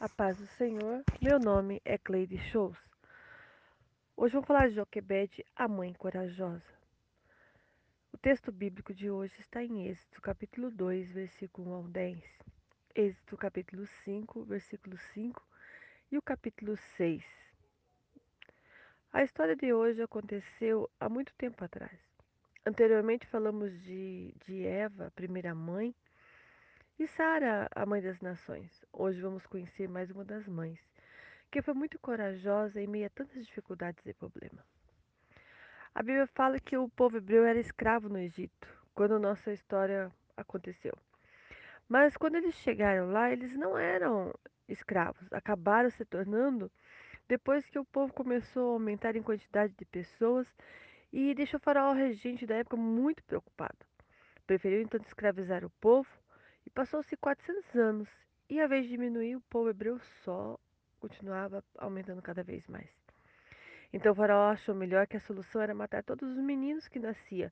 A paz do Senhor, meu nome é Cleide Shows. Hoje vamos falar de Joquebede, a mãe corajosa. O texto bíblico de hoje está em Êxodo, capítulo 2, versículo 1 ao 10, Êxodo, capítulo 5, versículo 5 e o capítulo 6. A história de hoje aconteceu há muito tempo atrás. Anteriormente falamos de, de Eva, primeira mãe, e Sara, a mãe das nações. Hoje vamos conhecer mais uma das mães, que foi muito corajosa em meio a tantas dificuldades e problemas. A Bíblia fala que o povo hebreu era escravo no Egito, quando nossa história aconteceu. Mas quando eles chegaram lá, eles não eram escravos, acabaram se tornando depois que o povo começou a aumentar em quantidade de pessoas e deixou o faraó regente da época muito preocupado. Preferiu então escravizar o povo passou-se 400 anos e, ao invés de diminuir, o povo hebreu só continuava aumentando cada vez mais. Então o faraó achou melhor que a solução era matar todos os meninos que nasciam.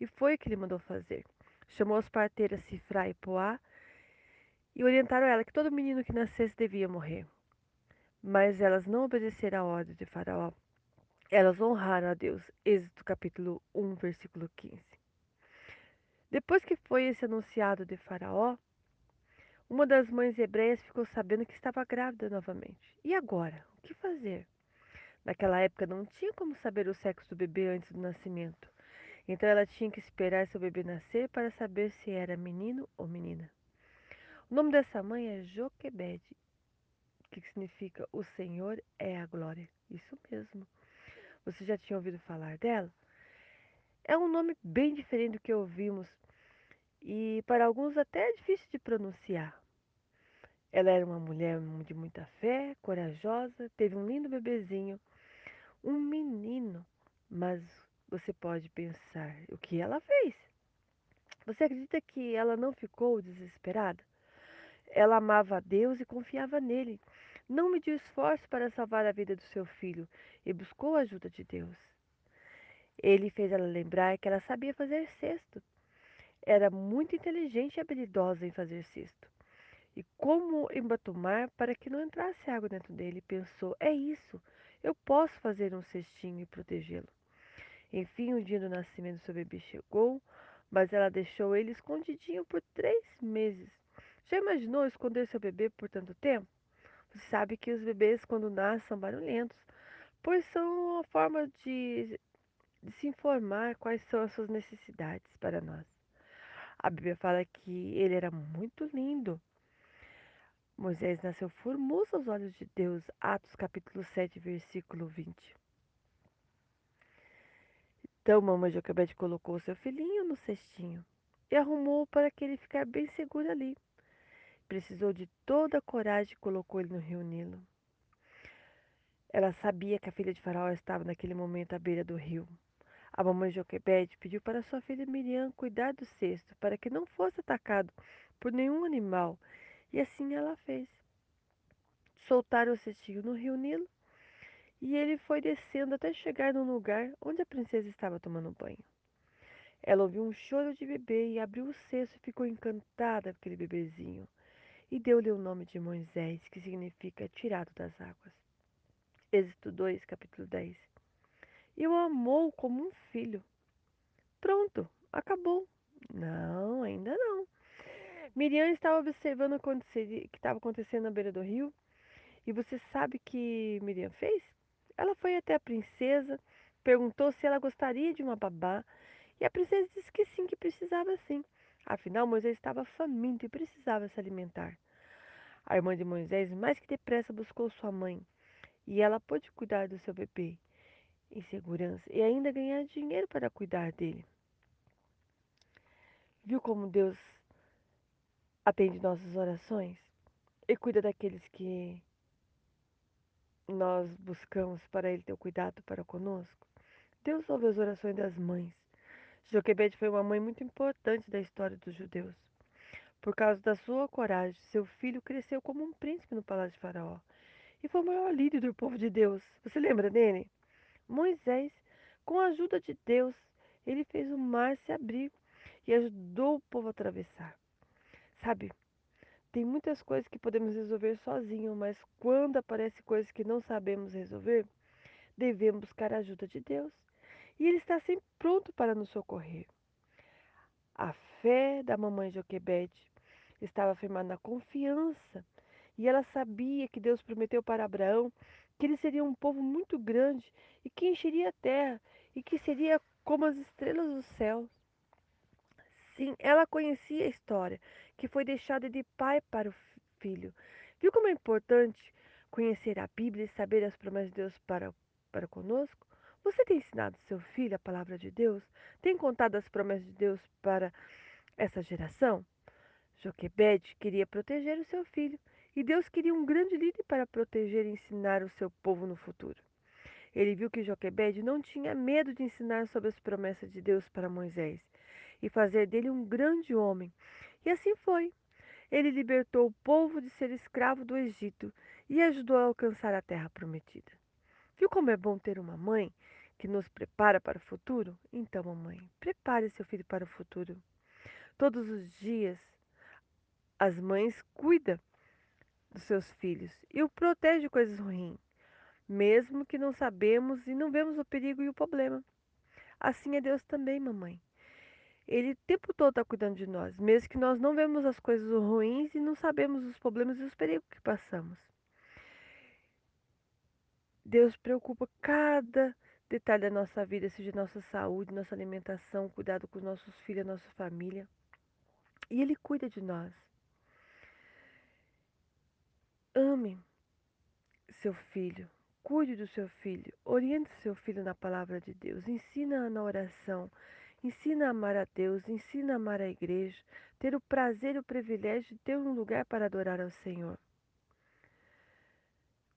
E foi o que ele mandou fazer. Chamou as parteiras Sifra e Poá e orientaram ela que todo menino que nascesse devia morrer. Mas elas não obedeceram à ordem de faraó. Elas honraram a Deus. Êxodo capítulo 1, versículo 15. Depois que foi esse anunciado de Faraó, uma das mães hebreias ficou sabendo que estava grávida novamente. E agora? O que fazer? Naquela época não tinha como saber o sexo do bebê antes do nascimento. Então ela tinha que esperar seu bebê nascer para saber se era menino ou menina. O nome dessa mãe é Joquebede, que significa o Senhor é a glória. Isso mesmo. Você já tinha ouvido falar dela? É um nome bem diferente do que ouvimos e para alguns até é difícil de pronunciar. Ela era uma mulher de muita fé, corajosa, teve um lindo bebezinho, um menino, mas você pode pensar o que ela fez. Você acredita que ela não ficou desesperada? Ela amava a Deus e confiava nele. Não mediu esforço para salvar a vida do seu filho e buscou a ajuda de Deus. Ele fez ela lembrar que ela sabia fazer cesto. Era muito inteligente e habilidosa em fazer cesto. E como embatumar para que não entrasse água dentro dele, pensou: é isso, eu posso fazer um cestinho e protegê-lo. Enfim, o dia do nascimento do seu bebê chegou, mas ela deixou ele escondidinho por três meses. Já imaginou esconder seu bebê por tanto tempo? Você sabe que os bebês, quando nascem, são barulhentos, pois são uma forma de de se informar quais são as suas necessidades para nós. A Bíblia fala que ele era muito lindo. Moisés nasceu formoso aos olhos de Deus. Atos capítulo 7, versículo 20. Então, mamãe Joquebede colocou seu filhinho no cestinho e arrumou para que ele ficar bem seguro ali. Precisou de toda a coragem e colocou ele no rio Nilo. Ela sabia que a filha de Faraó estava naquele momento à beira do rio. A mamãe Joquebede pediu para sua filha Miriam cuidar do cesto para que não fosse atacado por nenhum animal, e assim ela fez. Soltaram o cestinho no rio Nilo e ele foi descendo até chegar num lugar onde a princesa estava tomando banho. Ela ouviu um choro de bebê e abriu o cesto e ficou encantada com aquele bebezinho. E deu-lhe o nome de Moisés, que significa tirado das águas. Êxodo 2, capítulo 10 e o amou como um filho. Pronto, acabou. Não, ainda não. Miriam estava observando o que estava acontecendo na beira do rio. E você sabe o que Miriam fez? Ela foi até a princesa, perguntou se ela gostaria de uma babá. E a princesa disse que sim, que precisava sim. Afinal, Moisés estava faminto e precisava se alimentar. A irmã de Moisés, mais que depressa, buscou sua mãe. E ela pôde cuidar do seu bebê em segurança e ainda ganhar dinheiro para cuidar dele. Viu como Deus atende nossas orações e cuida daqueles que nós buscamos para Ele ter cuidado para conosco? Deus ouve as orações das mães. Joquebede foi uma mãe muito importante da história dos judeus. Por causa da sua coragem, seu filho cresceu como um príncipe no palácio de Faraó e foi o maior líder do povo de Deus. Você lembra dele? Moisés, com a ajuda de Deus, ele fez o mar se abrir e ajudou o povo a atravessar. Sabe, Tem muitas coisas que podemos resolver sozinho, mas quando aparecem coisas que não sabemos resolver, devemos buscar a ajuda de Deus. E Ele está sempre pronto para nos socorrer. A fé da mamãe Joquebede estava firmada na confiança e ela sabia que Deus prometeu para Abraão que ele seria um povo muito grande e que encheria a terra e que seria como as estrelas do céu. Sim, ela conhecia a história que foi deixada de pai para o filho. Viu como é importante conhecer a Bíblia e saber as promessas de Deus para, para conosco? Você tem ensinado seu filho a palavra de Deus? Tem contado as promessas de Deus para essa geração? Joquebede queria proteger o seu filho e Deus queria um grande líder para proteger e ensinar o seu povo no futuro. Ele viu que Joquebede não tinha medo de ensinar sobre as promessas de Deus para Moisés e fazer dele um grande homem. E assim foi. Ele libertou o povo de ser escravo do Egito e ajudou a alcançar a terra prometida. Viu como é bom ter uma mãe que nos prepara para o futuro? Então, mamãe, prepare seu filho para o futuro. Todos os dias, as mães cuidam dos seus filhos e o protegem de coisas ruins, mesmo que não sabemos e não vemos o perigo e o problema. Assim é Deus também, mamãe. Ele o tempo todo está cuidando de nós, mesmo que nós não vemos as coisas ruins e não sabemos os problemas e os perigos que passamos. Deus preocupa cada detalhe da nossa vida, seja nossa saúde, nossa alimentação, cuidado com os nossos filhos, nossa família. E Ele cuida de nós. Ame seu filho, cuide do seu filho, oriente seu filho na palavra de Deus, ensina na oração, ensina a amar a Deus, ensina a amar a igreja, ter o prazer e o privilégio de ter um lugar para adorar ao Senhor.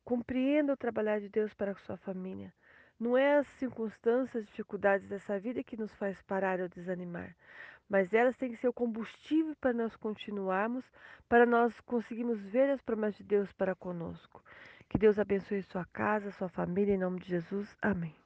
Compreenda o trabalhar de Deus para a sua família. Não é as circunstâncias, as dificuldades dessa vida que nos faz parar ou desanimar, mas elas têm que ser o combustível para nós continuarmos, para nós conseguirmos ver as promessas de Deus para conosco. Que Deus abençoe sua casa, sua família, em nome de Jesus. Amém.